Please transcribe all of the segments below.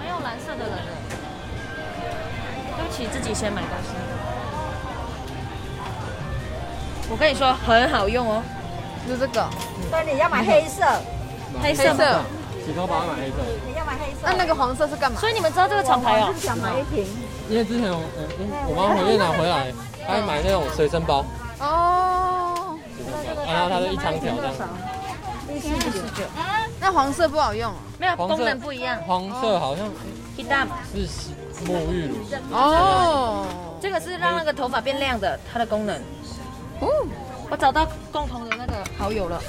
没有蓝色的人了。对不起，自己先买东西。我跟你说，很好用哦，就这个，对，你要买黑色，黑色吗。黑色。洗头发买黑色，你要买黑色。那那个黄色是干嘛？所以你们知道这个厂牌哦我？是想买一瓶，因为之前我我我妈从越南回来，她会买那种随身包，哦，然后它就一长条这样。一四九，那黄色不好用哦。没有，功能不一样。黄色好像是洗沐浴乳，哦，这个是让那个头发变亮的，它的功能。哦，我找到共同的那个好友了，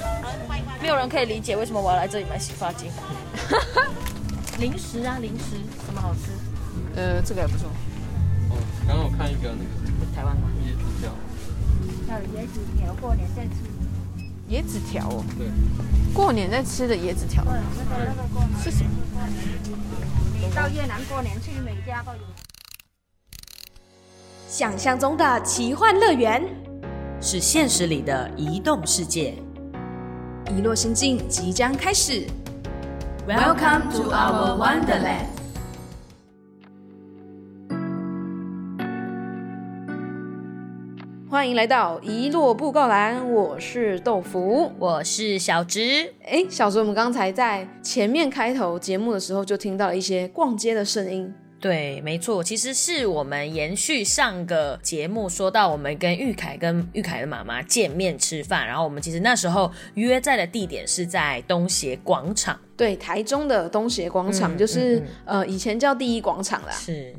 没有人可以理解为什么我要来这里买洗发精。零食啊，零食什么好吃？呃，这个也不错。哦，刚刚我看一个那个台湾吗？椰子条，还有椰子条，过年再吃。椰子条哦，对，过年在吃的椰子条是什么？你到越南过年去，每家都有。想象中的奇幻乐园，是现实里的移动世界。遗落心境即将开始。Welcome to our Wonderland。欢迎来到遗落布告栏，我是豆腐。我是小植，哎，小植我们刚才在前面开头节目的时候就听到了一些逛街的声音。对，没错，其实是我们延续上个节目说到，我们跟玉凯跟玉凯的妈妈见面吃饭，然后我们其实那时候约在的地点是在东协广场，对，台中的东协广场、嗯就是、嗯呃以前叫第一广场啦。是。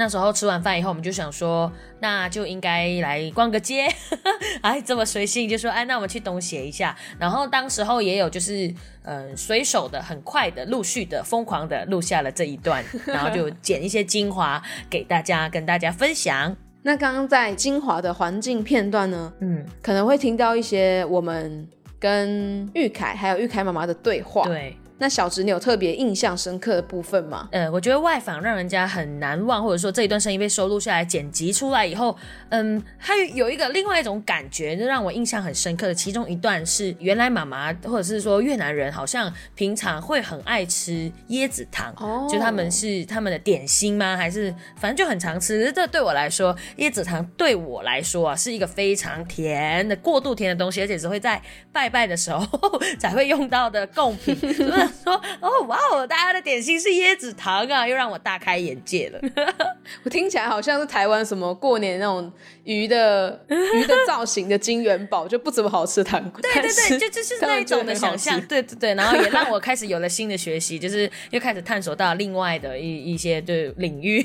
那时候吃完饭以后，我们就想说，那就应该来逛个街，哎，这么随性，就说，哎，那我们去东协一下。然后当时候也有就是，呃，随手的、很快的、陆续的、疯狂的录下了这一段，然后就剪一些精华给大家跟大家分享。那刚刚在精华的环境片段呢，嗯，可能会听到一些我们跟玉凯还有玉凯妈妈的对话。，对，那小侄女有特别印象深刻的部分吗？呃，我觉得外访让人家很难忘，或者说这一段声音被收录下来、剪辑出来以后，嗯，它有一个另外一种感觉，就让我印象很深刻的。其中一段是原来妈妈或者是说越南人好像平常会很爱吃椰子糖，哦就他们是他们的点心吗？还是反正就很常吃？这对我来说，椰子糖对我来说啊是一个非常甜的、过度甜的东西，而且只会在拜拜的时候 才会用到的贡品。说，哦哇哦，大家的点心是椰子糖啊，又让我大开眼界了。我听起来好像是台湾什么过年那种鱼的 鱼的造型的金元宝，就不怎么好吃糖果。对对对，就就是那一种的想象，对对对，然后也让我开始有了新的学习，就是又开始探索到另外的一一些对领域，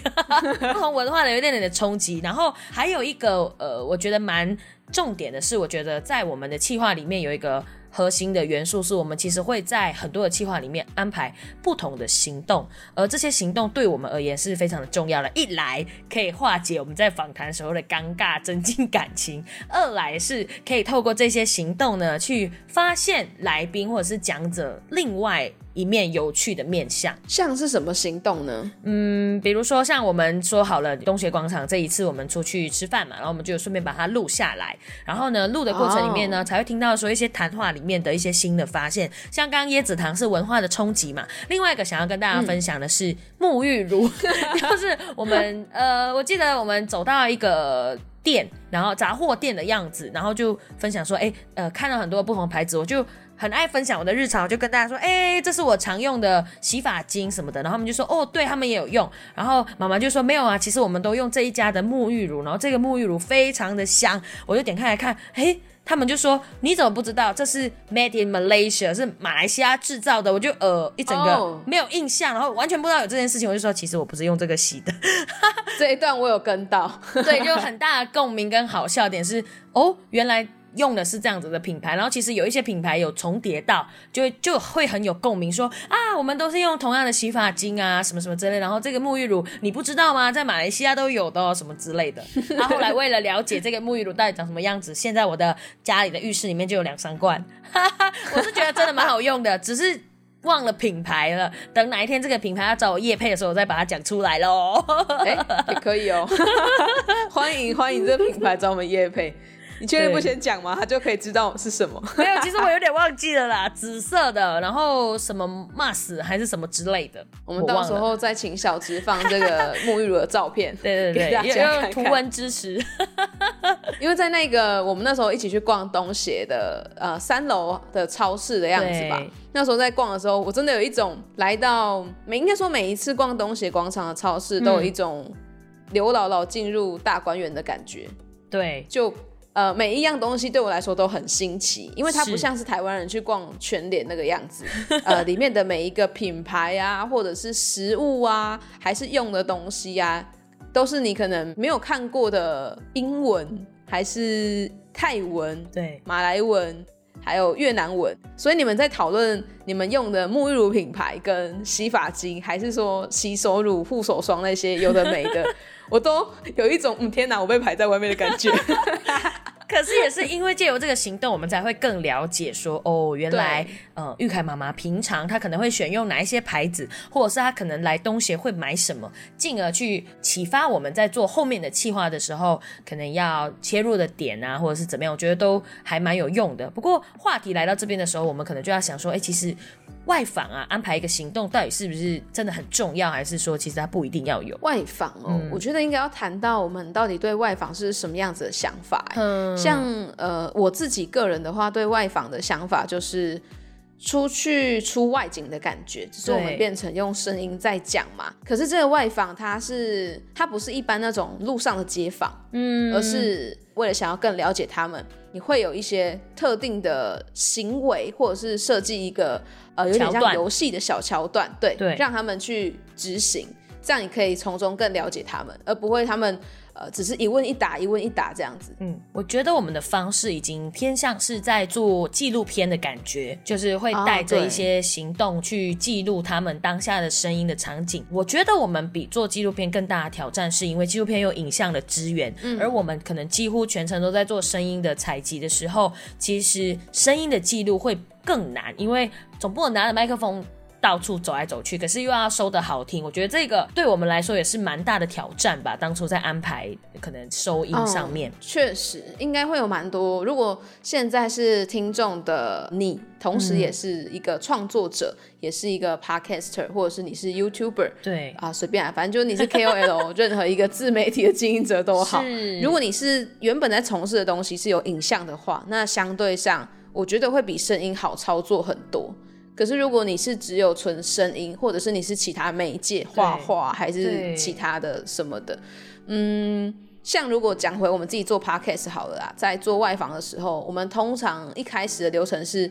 不同文化的有一点点的冲击。然后还有一个呃，我觉得蛮重点的是，我觉得在我们的企划里面有一个。核心的元素是我们其实会在很多的计划里面安排不同的行动，而这些行动对我们而言是非常的重要的。一来可以化解我们在访谈时候的尴尬，增进感情；二来是可以透过这些行动呢，去发现来宾或者是讲者另外一面有趣的面相。像是什么行动呢？嗯，比如说像我们说好了东协广场这一次我们出去吃饭嘛，然后我们就顺便把它录下来，然后呢录的过程里面呢哦才会听到说一些谈话里面的一些新的发现，像刚刚椰子糖是文化的冲击嘛，另外一个想要跟大家分享的是沐浴乳，就是我们呃我记得我们走到一个。店，然后杂货店的样子，然后就分享说，哎，呃，看到很多不同牌子，我就很爱分享我的日常，我就跟大家说，哎，这是我常用的洗发精什么的，然后他们就说，哦，对他们也有用，然后妈妈就说，没有啊，其实我们都用这一家的沐浴乳，然后这个沐浴乳非常的香，我就点开来看，哎。他们就说：“你怎么不知道这是 Made in Malaysia，是马来西亚制造的？”我就呃一整个哦没有印象，然后完全不知道有这件事情。我就说：“其实我不是用这个洗的。”这一段我有跟到，对，就很大的共鸣跟好笑点是，哦，原来用的是这样子的品牌，然后其实有一些品牌有重叠到，就就会很有共鸣，说啊，我们都是用同样的洗发精啊，什么什么之类，然后这个沐浴乳你不知道吗？在马来西亚都有的、哦，什么之类的。然 后后来为了了解这个沐浴乳到底长什么样子，现在我的家里的浴室里面就有两三罐，哈哈，我是觉得真的蛮好用的，只是。忘了品牌了，等哪一天这个品牌要找我叶配的时候，我再把它讲出来喽。哎、也可以哦，欢迎欢迎这个品牌找我们叶配。你确定不先讲吗？他就可以知道是什么。没有，其实我有点忘记了啦，紫色的，然后什么 mask 还是什么之类的，我们到。时候再请小植放这个沐浴乳的照片，对对给大对，家看看。有有图文支持，因为在那个我们那时候一起去逛东协的呃三楼的超市的样子吧。那时候在逛的时候，我真的有一种来到每应该说每一次逛东协广场的超市，都有一种刘姥姥进入大观园的感觉。对就呃每一样东西对我来说都很新奇，因为它不像是台湾人去逛全联那个样子，呃，里面的每一个品牌啊，或者是食物啊，还是用的东西啊，都是你可能没有看过的英文，还是泰文、对马来文。还有越南文，所以你们在讨论你们用的沐浴乳品牌跟洗发精，还是说洗手乳、护手霜那些有的没的，我都有一种嗯天哪，我被排在外面的感觉。可是也是因为借由这个行动，我们才会更了解说，哦，原来呃，玉凯妈妈平常她可能会选用哪一些牌子，或者是她可能来东协会买什么，进而去启发我们在做后面的企划的时候，可能要切入的点啊，或者是怎么样，我觉得都还蛮有用的。不过话题来到这边的时候，我们可能就要想说，哎，其实外访啊，安排一个行动，到底是不是真的很重要，还是说其实它不一定要有？外访哦，嗯我觉得应该要谈到我们到底对外访是什么样子的想法欸。嗯，像呃我自己个人的话，对外访的想法就是出去出外景的感觉，只是我们对变成用声音在讲嘛。可是这个外访它是它不是一般那种路上的街访，嗯而是为了想要更了解他们，你会有一些特定的行为，或者是设计一个呃有点像游戏的小桥段，对，对让他们去执行，这样你可以从中更了解他们，而不会他们呃只是一问一答，一问一答这样子。嗯，我觉得我们的方式已经偏向是在做纪录片的感觉，就是会带着一些行动去记录他们当下的声音的场景。我觉得我们比做纪录片更大的挑战，是因为纪录片有影像的资源，而我们可能几乎全程都在做声音的采集的时候，其实声音的记录会更难，因为总不能拿着麦克风。到处走来走去，可是又要收的好听，我觉得这个对我们来说也是蛮大的挑战吧。当初在安排可能收音上面，嗯确实应该会有蛮多。如果现在是听众的你，同时也是一个创作者，也是一个 podcaster，或者是你是 YouTuber，对，啊，随便啊，反正就是你是 KOL，任何一个自媒体的经营者都好。如果你是原本在从事的东西是有影像的话，那相对上我觉得会比声音好操作很多。可是如果你是只有纯声音，或者是你是其他媒介，画画还是其他的什么的，嗯，像如果讲回我们自己做 podcast 好了啦，在做外访的时候，我们通常一开始的流程是，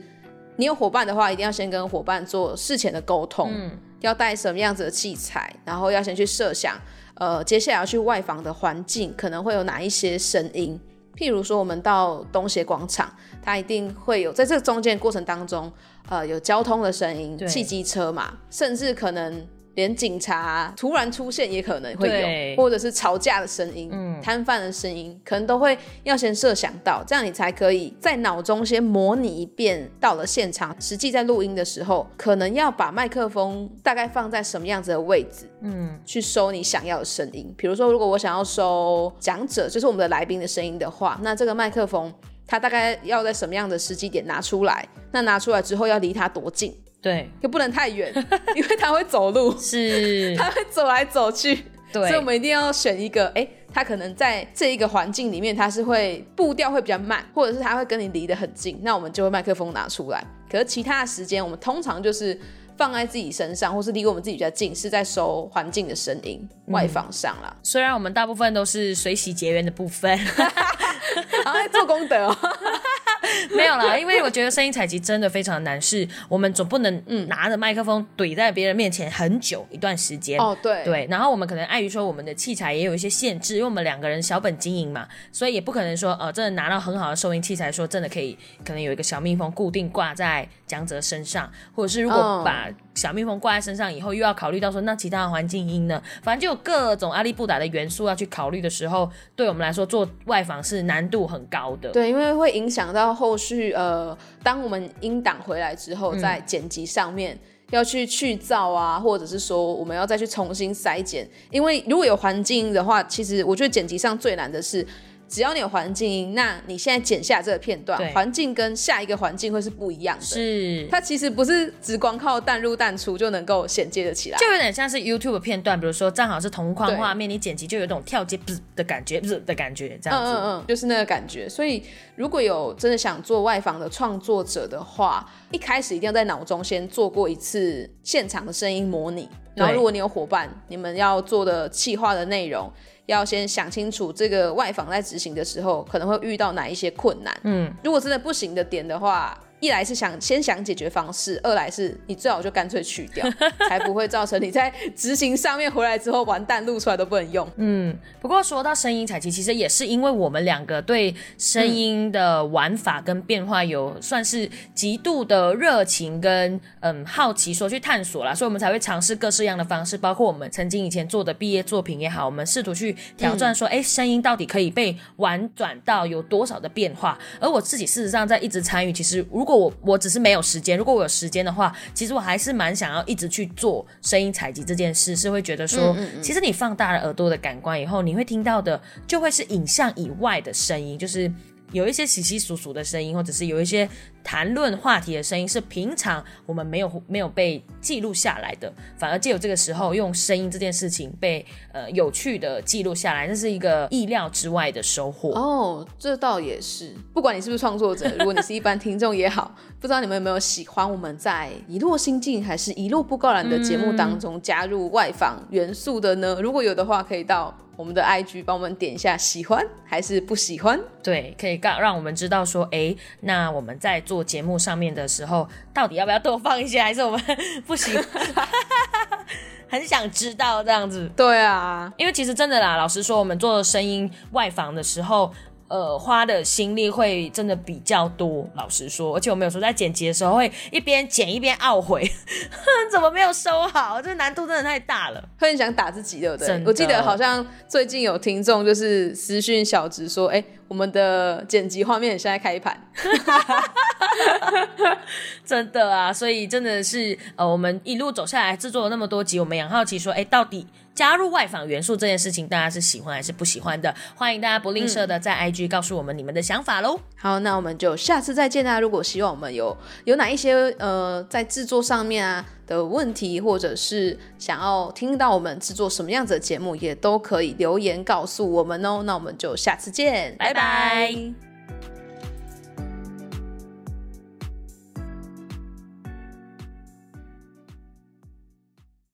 你有伙伴的话，一定要先跟伙伴做事前的沟通，要带什么样子的器材，然后要先去设想，呃，接下来要去外访的环境可能会有哪一些声音。譬如说，我们到东协广场，它一定会有在这个中间过程当中，呃，有交通的声音，汽机车嘛，甚至可能连警察突然出现也可能会有，或者是吵架的声音、摊贩的声音，可能都会要先设想到，这样你才可以在脑中先模拟一遍，到了现场实际在录音的时候，可能要把麦克风大概放在什么样子的位置，嗯，去收你想要的声音。比如说，如果我想要收讲者，就是我们的来宾的声音的话，那这个麦克风它大概要在什么样的时机点拿出来？那拿出来之后要离他多近？对，又不能太远，因为他会走路，是，他会走来走去。对，所以我们一定要选一个，哎、他可能在这一个环境里面，他是会步调会比较慢，或者是他会跟你离得很近，那我们就会麦克风拿出来。可是其他的时间，我们通常就是放在自己身上，或是离我们自己比较近，是在收环境的声音、外放上啦。虽然我们大部分都是随喜结缘的部分，然后在做功德哦。没有啦，因为我觉得声音采集真的非常难，是我们总不能拿着麦克风怼在别人面前很久一段时间。哦，对对，然后我们可能碍于说我们的器材也有一些限制，因为我们两个人小本经营嘛，所以也不可能说呃真的拿到很好的收音器材，说真的可以可能有一个小蜜蜂固定挂在江泽身上，或者是如果嗯把小蜜蜂挂在身上以后，又要考虑到说那其他的环境音呢，反正就有各种阿利布达的元素要去考虑的时候，对我们来说做外访是难度很高的。对，因为会影响到后续呃，当我们音档回来之后，在剪辑上面。要去去噪啊，或者是说我们要再去重新筛剪，因为如果有环境音的话，其实我觉得剪辑上最难的是只要你有环境音，那你现在剪下这个片段对，环境跟下一个环境会是不一样的。是，它其实不是只光靠淡入淡出就能够衔接的起来。就有点像是 YouTube 片段，比如说正好是同框对画面，你剪辑就有一种跳接不的感觉，不的感觉，这样子。嗯嗯嗯，就是那个感觉。所以如果有真的想做外访的创作者的话，一开始一定要在脑中先做过一次现场的声音模拟。然后，如果你有伙伴，你们要做的企划的内容，要先想清楚这个外访在执行的时候可能会遇到哪一些困难。嗯，如果真的不行的点的话，一来是想先想解决方式，二来是你最好就干脆去掉，才不会造成你在执行上面回来之后完蛋，录出来都不能用。嗯，不过说到声音采集，其实也是因为我们两个对声音的玩法跟变化有算是极度的热情跟嗯好奇，说去探索啦，所以我们才会尝试各式样的方式，包括我们曾经以前做的毕业作品也好，我们试图去挑战说，哎、声音到底可以被玩转到有多少的变化？而我自己事实上在一直参与，其实如果我我只是没有时间，如果我有时间的话，其实我还是蛮想要一直去做声音采集这件事，是会觉得说，其实你放大了耳朵的感官以后，你会听到的就会是影像以外的声音，就是。有一些稀稀疏疏的声音，或者是有一些谈论话题的声音，是平常我们没有没有被记录下来的，反而借由这个时候用声音这件事情被呃有趣的记录下来，这是一个意料之外的收获。哦，这倒也是。不管你是不是创作者，如果你是一般听众也好，不知道你们有没有喜欢我们在一落心境还是一路不告然的节目当中加入外访元素的呢？如果有的话，可以到我们的 IG 帮我们点一下喜欢还是不喜欢。对，可以告让我们知道说，哎，那我们在做节目上面的时候，到底要不要多放一些，还是我们不行？很想知道这样子，对啊，因为其实真的啦，老实说，我们做声音外访的时候。呃，花的心力会真的比较多，老实说，而且我们有时候在剪辑的时候会一边剪一边懊悔，怎么没有收好？这难度真的太大了。会很想打自己，对不对我记得好像最近有听众就是私讯小直说，哎、我们的剪辑画面现在开盘，真的啊，所以真的是呃，我们一路走下来制作了那么多集，我们也很好奇说，哎，到底加入外访元素这件事情，大家是喜欢还是不喜欢的？欢迎大家不吝啬的在 IG 告诉我们你们的想法喽。好，那我们就下次再见啦。如果希望我们有有哪一些呃在制作上面啊的问题，或者是想要听到我们制作什么样子的节目，也都可以留言告诉我们哦。那我们就下次见，拜拜